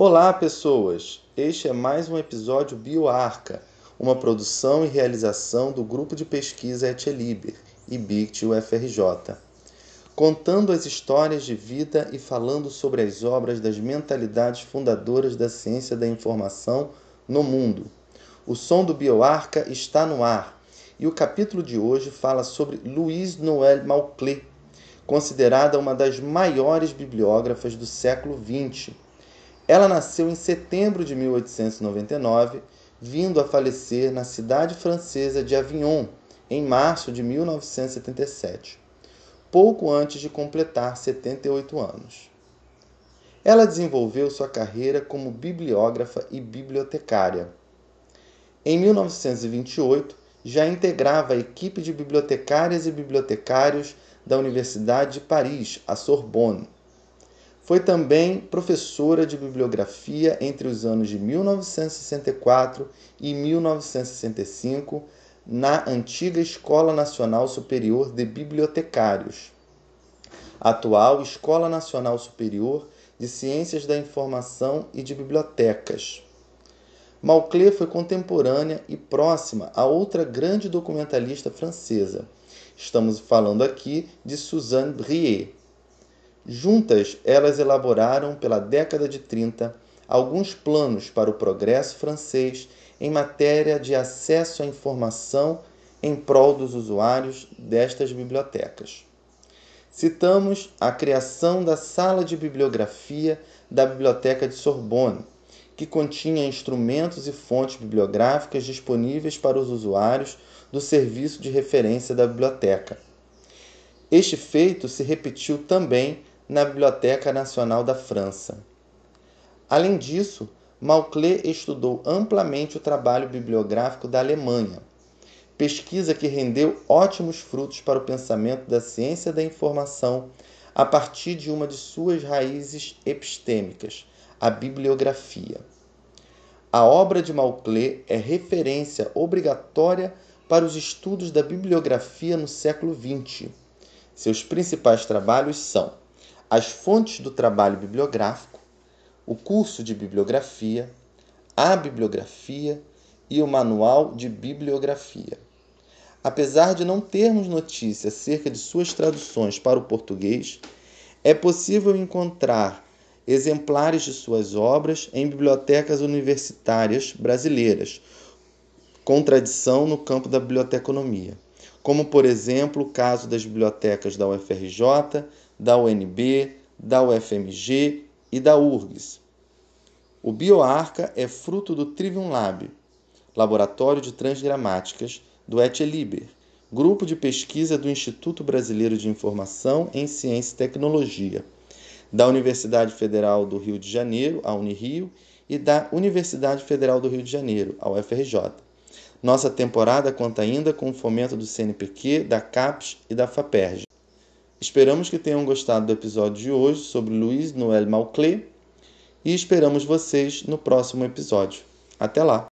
Olá, pessoas! Este é mais um episódio BioArca, uma produção e realização do grupo de pesquisa Eteliber e BICT UFRJ, contando as histórias de vida e falando sobre as obras das mentalidades fundadoras da ciência da informação no mundo. O som do BioArca está no ar e o capítulo de hoje fala sobre Louise Noël Mauclé, considerada uma das maiores bibliógrafas do século XX. Ela nasceu em setembro de 1899, vindo a falecer na cidade francesa de Avignon, em março de 1977, pouco antes de completar 78 anos. Ela desenvolveu sua carreira como bibliógrafa e bibliotecária. Em 1928, já integrava a equipe de bibliotecárias e bibliotecários da Universidade de Paris, a Sorbonne. Foi também professora de bibliografia entre os anos de 1964 e 1965 na antiga Escola Nacional Superior de Bibliotecários, atual Escola Nacional Superior de Ciências da Informação e de Bibliotecas. Mauclé foi contemporânea e próxima a outra grande documentalista francesa. Estamos falando aqui de Suzanne Brie. Juntas, elas elaboraram, pela década de 30, alguns planos para o progresso francês em matéria de acesso à informação em prol dos usuários destas bibliotecas. Citamos a criação da Sala de Bibliografia da Biblioteca de Sorbonne, que continha instrumentos e fontes bibliográficas disponíveis para os usuários do serviço de referência da biblioteca. Este feito se repetiu também na Biblioteca Nacional da França. Além disso, Mauclé estudou amplamente o trabalho bibliográfico da Alemanha, pesquisa que rendeu ótimos frutos para o pensamento da ciência da informação a partir de uma de suas raízes epistêmicas, a bibliografia. A obra de Mauclé é referência obrigatória para os estudos da bibliografia no século XX. Seus principais trabalhos são As Fontes do Trabalho Bibliográfico, o Curso de Bibliografia, a Bibliografia e o Manual de Bibliografia. Apesar de não termos notícia acerca de suas traduções para o português, é possível encontrar exemplares de suas obras em bibliotecas universitárias brasileiras, com tradição no campo da biblioteconomia, como, por exemplo, o caso das bibliotecas da UFRJ, da UNB, da UFMG e da URGS. O BioArca é fruto do Trivium Lab, Laboratório de Transgramáticas do ET Liber, grupo de pesquisa do Instituto Brasileiro de Informação em Ciência e Tecnologia da Universidade Federal do Rio de Janeiro, a Unirio, e da Universidade Federal do Rio de Janeiro, a UFRJ. Nossa temporada conta ainda com o fomento do CNPq, da CAPES e da FAPERJ. Esperamos que tenham gostado do episódio de hoje sobre Luiz Noël Mauclé e esperamos vocês no próximo episódio. Até lá!